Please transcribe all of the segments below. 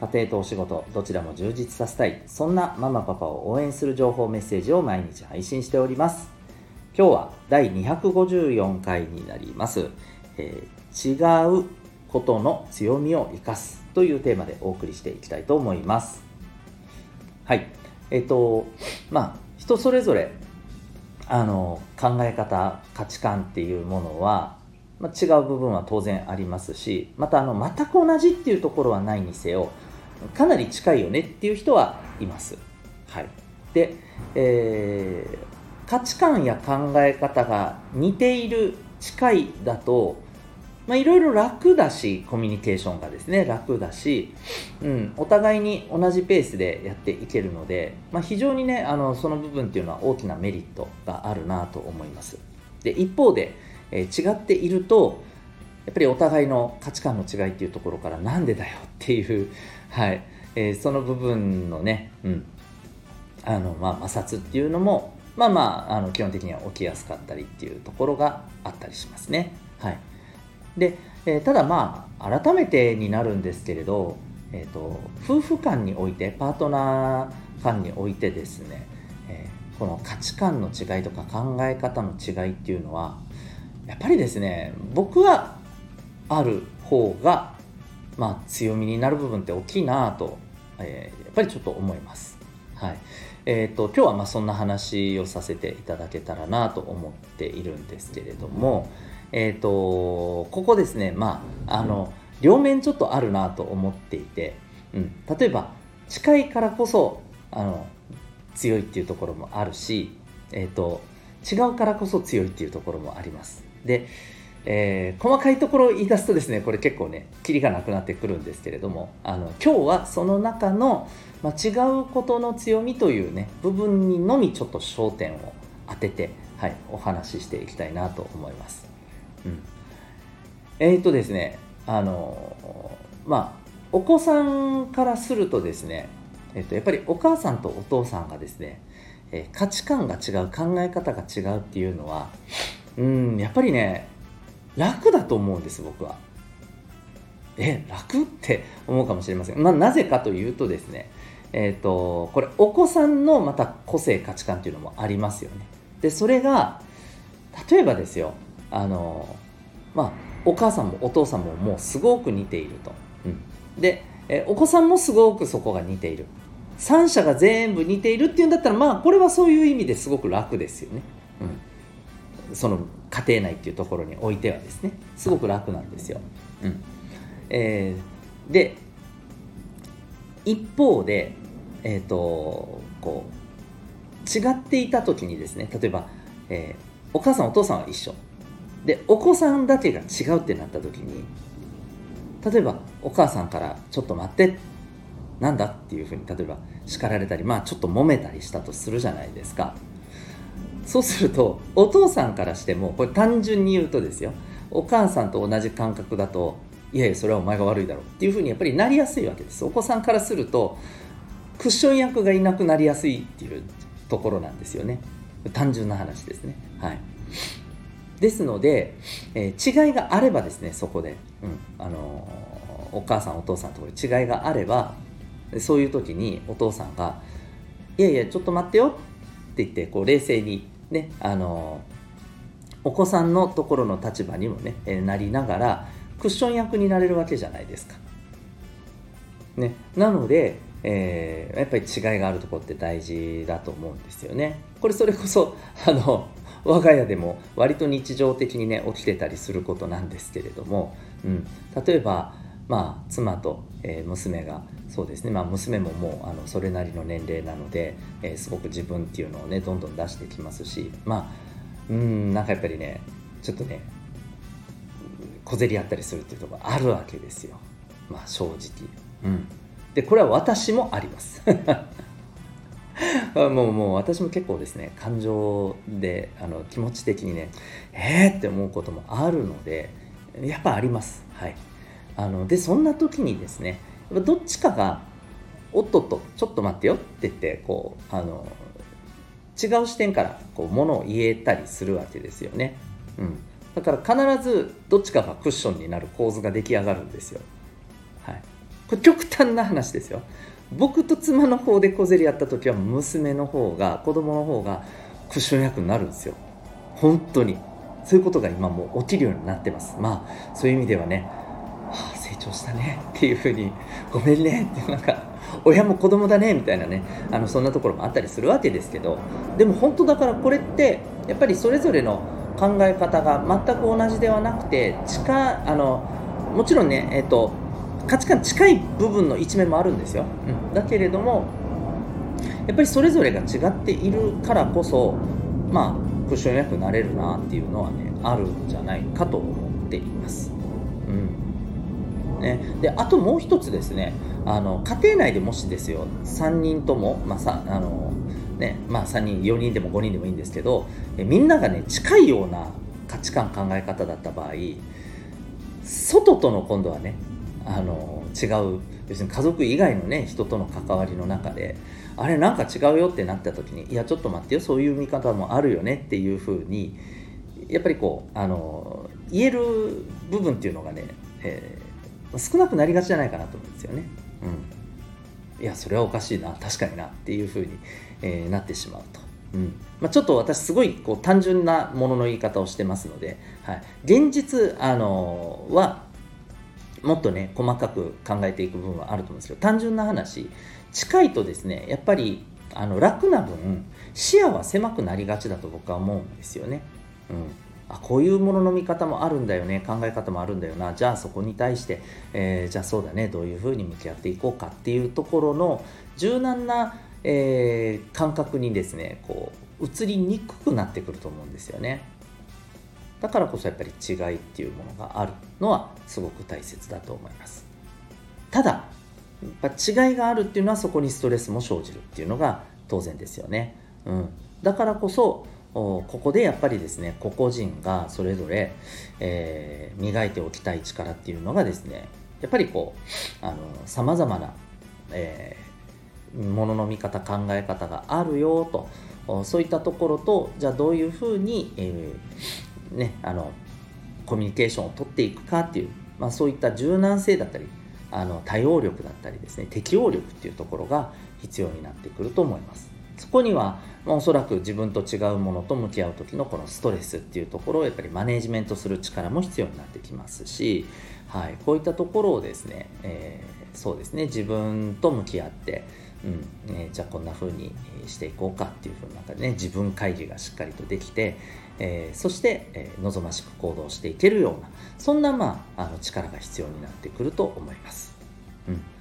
家庭とお仕事どちらも充実させたい。そんなママパパを応援する情報メッセージを毎日配信しております。今日は第254回になります、えー、違うことの強みを生かすというテーマでお送りしていきたいと思います。はい。えっ、ー、とまあ人それぞれあの考え方価値観っていうものはまあ、違う部分は当然ありますしまたあの全く同じっていうところはないにせよかなり近いよねっていう人はいます。はい、で、えー、価値観や考え方が似ている近いだといろいろ楽だしコミュニケーションがですね楽だし、うん、お互いに同じペースでやっていけるので、まあ、非常にねあのその部分っていうのは大きなメリットがあるなと思いますで一方で、えー、違っているとやっぱりお互いの価値観の違いっていうところからなんでだよっていう、はい。えー、その部分のね、うん。あのまあ、摩擦っていうのもまあまああの基本的には起きやすかったりっていうところがあったりしますね。はい、で、えー、ただまあ改めてになるんですけれど、えーと、夫婦間においてパートナー間においてですね、えー、この価値観の違いとか考え方の違いっていうのはやっぱりですね僕はある方が、まあ、強みになる部分って大きいなと、えー、やっぱりちょっと思います。はいえーと、今日はまあそんな話をさせていただけたらなと思っているんですけれども、えーと、ここですね、まあ、あの両面ちょっとあるなと思っていて、うん、例えば近いからこそあの強いっていうところもあるし、えーと違うからこそ強いっていうところもあります。でえー、細かいところを言い出すとですねこれ結構ねキリがなくなってくるんですけれどもあの今日はその中の、まあ、違うことの強みというね部分にのみちょっと焦点を当てて、はい、お話ししていきたいなと思います。うん、えー、っとですねあのまあお子さんからするとですね、えっと、やっぱりお母さんとお父さんがですね、えー、価値観が違う考え方が違うっていうのはうんやっぱりね楽だと思うんです僕は。え楽って思うかもしれません。まあ、なぜかというとですね、えっ、ー、とこれお子さんのまた個性価値観っていうのもありますよね。でそれが例えばですよあのまあお母さんもお父さんももうすごく似ていると。うん、でえお子さんもすごくそこが似ている。3者が全部似ているっていうんだったらまあこれはそういう意味ですごく楽ですよね。その家庭内っていうところにおいてはですねすごく楽なんですよ。うんえー、で一方で、えーと、こう違っていた時にですね例えば、えー、お母さんお父さんは一緒でお子さんだけが違うってなった時に例えばお母さんから「ちょっと待って」なんだっていうふうに例えば叱られたりまあちょっと揉めたりしたとするじゃないですか。そうするとお父さんからしてもこれ単純に言うとですよ。お母さんと同じ感覚だといやいやそれはお前が悪いだろうっていうふうにやっぱりなりやすいわけです。お子さんからするとクッション役がいなくなりやすいっていうところなんですよね。単純な話ですね。はい。ですので、えー、違いがあればですねそこで、うん。あのー、お母さんお父さんところ違いがあればそういう時にお父さんが「いやいやちょっと待ってよ」って言ってこう冷静にねあのお子さんのところの立場にもね、えなりながらクッション役になれるわけじゃないですか。ね、なので、えー、やっぱり違いがあるとこって大事だと思うんですよね。これそれこそあの我が家でも割と日常的にね起きてたりすることなんですけれども、うん、例えばまあ、妻と、え、娘がそうですね、まあ、娘ももうあのそれなりの年齢なので、え、すごく自分っていうのをねどんどん出してきますしまあうんなんかやっぱりねちょっとね小競り合ったりするっていうところあるわけですよ。まあ正直。うん。でこれは私もあります。もうもう私も結構ですね感情であの気持ち的にねえーって思うこともあるのでやっぱあります。はい。あのでそんな時にですねどっちかがおっとっとちょっと待ってよって言ってこうあの違う視点からこうものを言えたりするわけですよね、うん、だから必ずどっちかがクッションになる構図が出来上がるんですよ、はい、これ極端な話ですよ。僕と妻の方で小競り合った時は娘の方が子供の方がクッション役になるんですよ。本当に。そういうことが今もう起きるようになってます。まあそういう意味ではね、長したねっていうふうにごめんねってなんか親も子供だねみたいなねあのそんなところもあったりするわけですけどでも本当だからこれってやっぱりそれぞれの考え方が全く同じではなくて近あのもちろんね、えーと価値観近い部分の一面もあるんですよ、うん、だけれどもやっぱりそれぞれが違っているからこそまあクッション役になれるなっていうのはねあるんじゃないかと思っています、うん。ね、であともう一つですね。あの家庭内でもしですよ3人とも、まあ、さあのねまあ、3人4人でも5人でもいいんですけどえみんながね近いような価値観考え方だった場合外との今度はねあの違う要するに家族以外のね人との関わりの中であれなんか違うよってなった時にいやちょっと待ってよそういう見方もあるよねっていうふうにやっぱりこうあの言える部分っていうのがね、え、少なくなりがちじゃないかなと思うんですよね。うん、いやそれはおかしいな確かになっていうふうに、えー、なってしまうと。うんまあ、ちょっと私すごいこう単純なものの言い方をしてますので、はい、現実あのはもっとね細かく考えていく部分はあると思うんですけど単純な話近いとですねやっぱりあの楽な分視野は狭くなりがちだと僕は思うんですよね。うん、あこういうものの見方もあるんだよね。考え方もあるんだよな。じゃあそこに対して、えー、じゃあそうだね。どういうふうに向き合っていこうかっていうところの柔軟な、えー、感覚にですねこう移りにくくなってくると思うんですよね。だからこそやっぱり違いっていうものがあるのはすごく大切だと思います。ただやっぱ違いがあるっていうのはそこにストレスも生じるっていうのが当然ですよね、うん、だからこそここでやっぱりですね個々人がそれぞれ、えー、磨いておきたい力っていうのがですねやっぱりこうさまざまな、えー、ものの見方考え方があるよとそういったところとじゃあどういうふうに、えね、あのコミュニケーションを取っていくかっていう、まあ、そういった柔軟性だったりあの対応力だったりですね適応力っていうところが必要になってくると思います。そこには、ま、おそらく自分と違うものと向き合う時のこのストレスっていうところをやっぱりマネージメントする力も必要になってきますし、はい、こういったところをですね、えー、そうですね自分と向き合ってうんね、じゃあこんな風にしていこうかっていう風な中でね自分会議がしっかりとできて、えー、そして、え、望ましく行動していけるようなそんな、まあ、あの力が必要になってくると思います。うん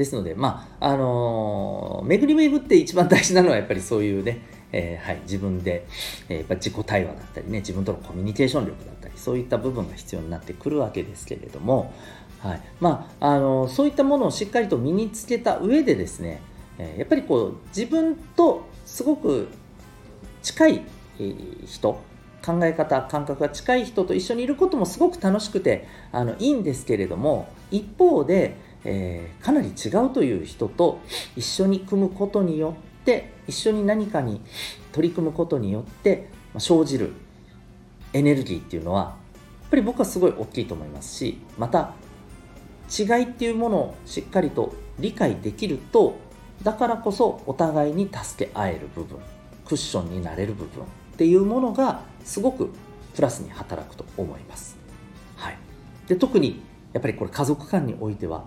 ですので、まああのー、巡り巡って一番大事なのはやっぱりそういうね、えー、はい、自分で、えー、やっぱ自己対話だったりね自分とのコミュニケーション力だったりそういった部分が必要になってくるわけですけれども、はいまあ、あのそういったものをしっかりと身につけた上でですね、えやっぱりこう自分とすごく近い人考え方感覚が近い人と一緒にいることもすごく楽しくてあのいいんですけれども一方で、えー、かなり違うという人と一緒に組むことによって一緒に何かに取り組むことによって生じるエネルギーっていうのはやっぱり僕はすごい大きいと思いますしまた違いっていうものをしっかりと理解できるとだからこそお互いに助け合える部分クッションになれる部分っていうものがすごくプラスに働くと思います。はい、で特にやっぱりこれ家族間においては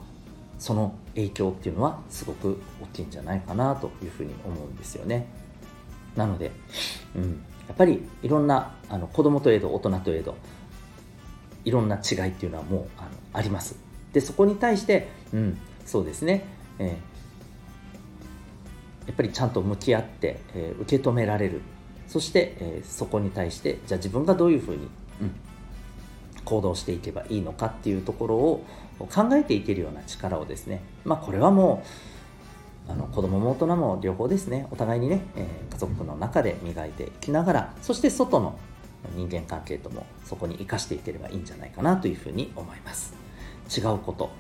その影響っていうのはすごく大きいんじゃないかなというふうに思うんですよね。なので、うん、やっぱりいろんなあの子供といえど大人といえどいろんな違いっていうのはもうあのあります。でそこに対して、うん、そうですね、えー、やっぱりちゃんと向き合って、えー、受け止められるそして、えー、そこに対してじゃあ自分がどういうふうに、うん、行動していけばいいのかっていうところを考えていけるような力をですねまあこれはもうあの子供も大人も両方ですねお互いにね、えー、家族の中で磨いていきながらそして外の人間関係ともそこに生かしていければいいんじゃないかなというふうに思います。違うこと。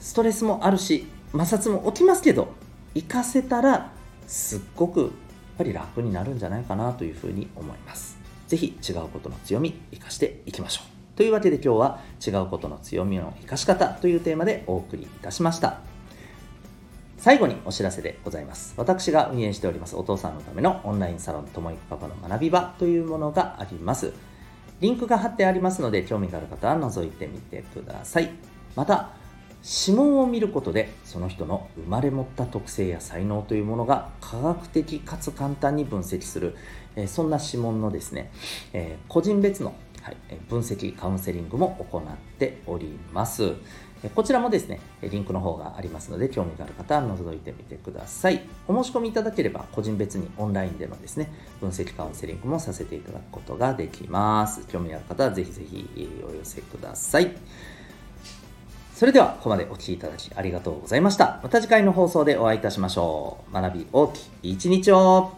ストレスもあるし摩擦も起きますけど活かせたらすっごくやっぱり楽になるんじゃないかなというふうに思います。是非違うことの強み生かしていきましょう。というわけで今日は違うことの強みの生かし方というテーマでお送りいたしました最後にお知らせでございます。私が運営しておりますお父さんのためのオンラインサロンともいくパパの学び場というものがあります。リンクが貼ってありますので興味がある方は覗いてみてください。また、指紋を見ることでその人の生まれ持った特性や才能というものが科学的かつ簡単に分析する、えそんな指紋のですね、え個人別の、はい、分析カウンセリングも行っております。こちらもですね、リンクの方がありますので、興味がある方は覗いてみてください。お申し込みいただければ、個人別にオンラインでのですね、分析カウンセリングもさせていただくことができます。興味ある方はぜひぜひお寄せください。それでは、ここまでお聴きいただきありがとうございました。また次回の放送でお会いいたしましょう。学び大きい一日を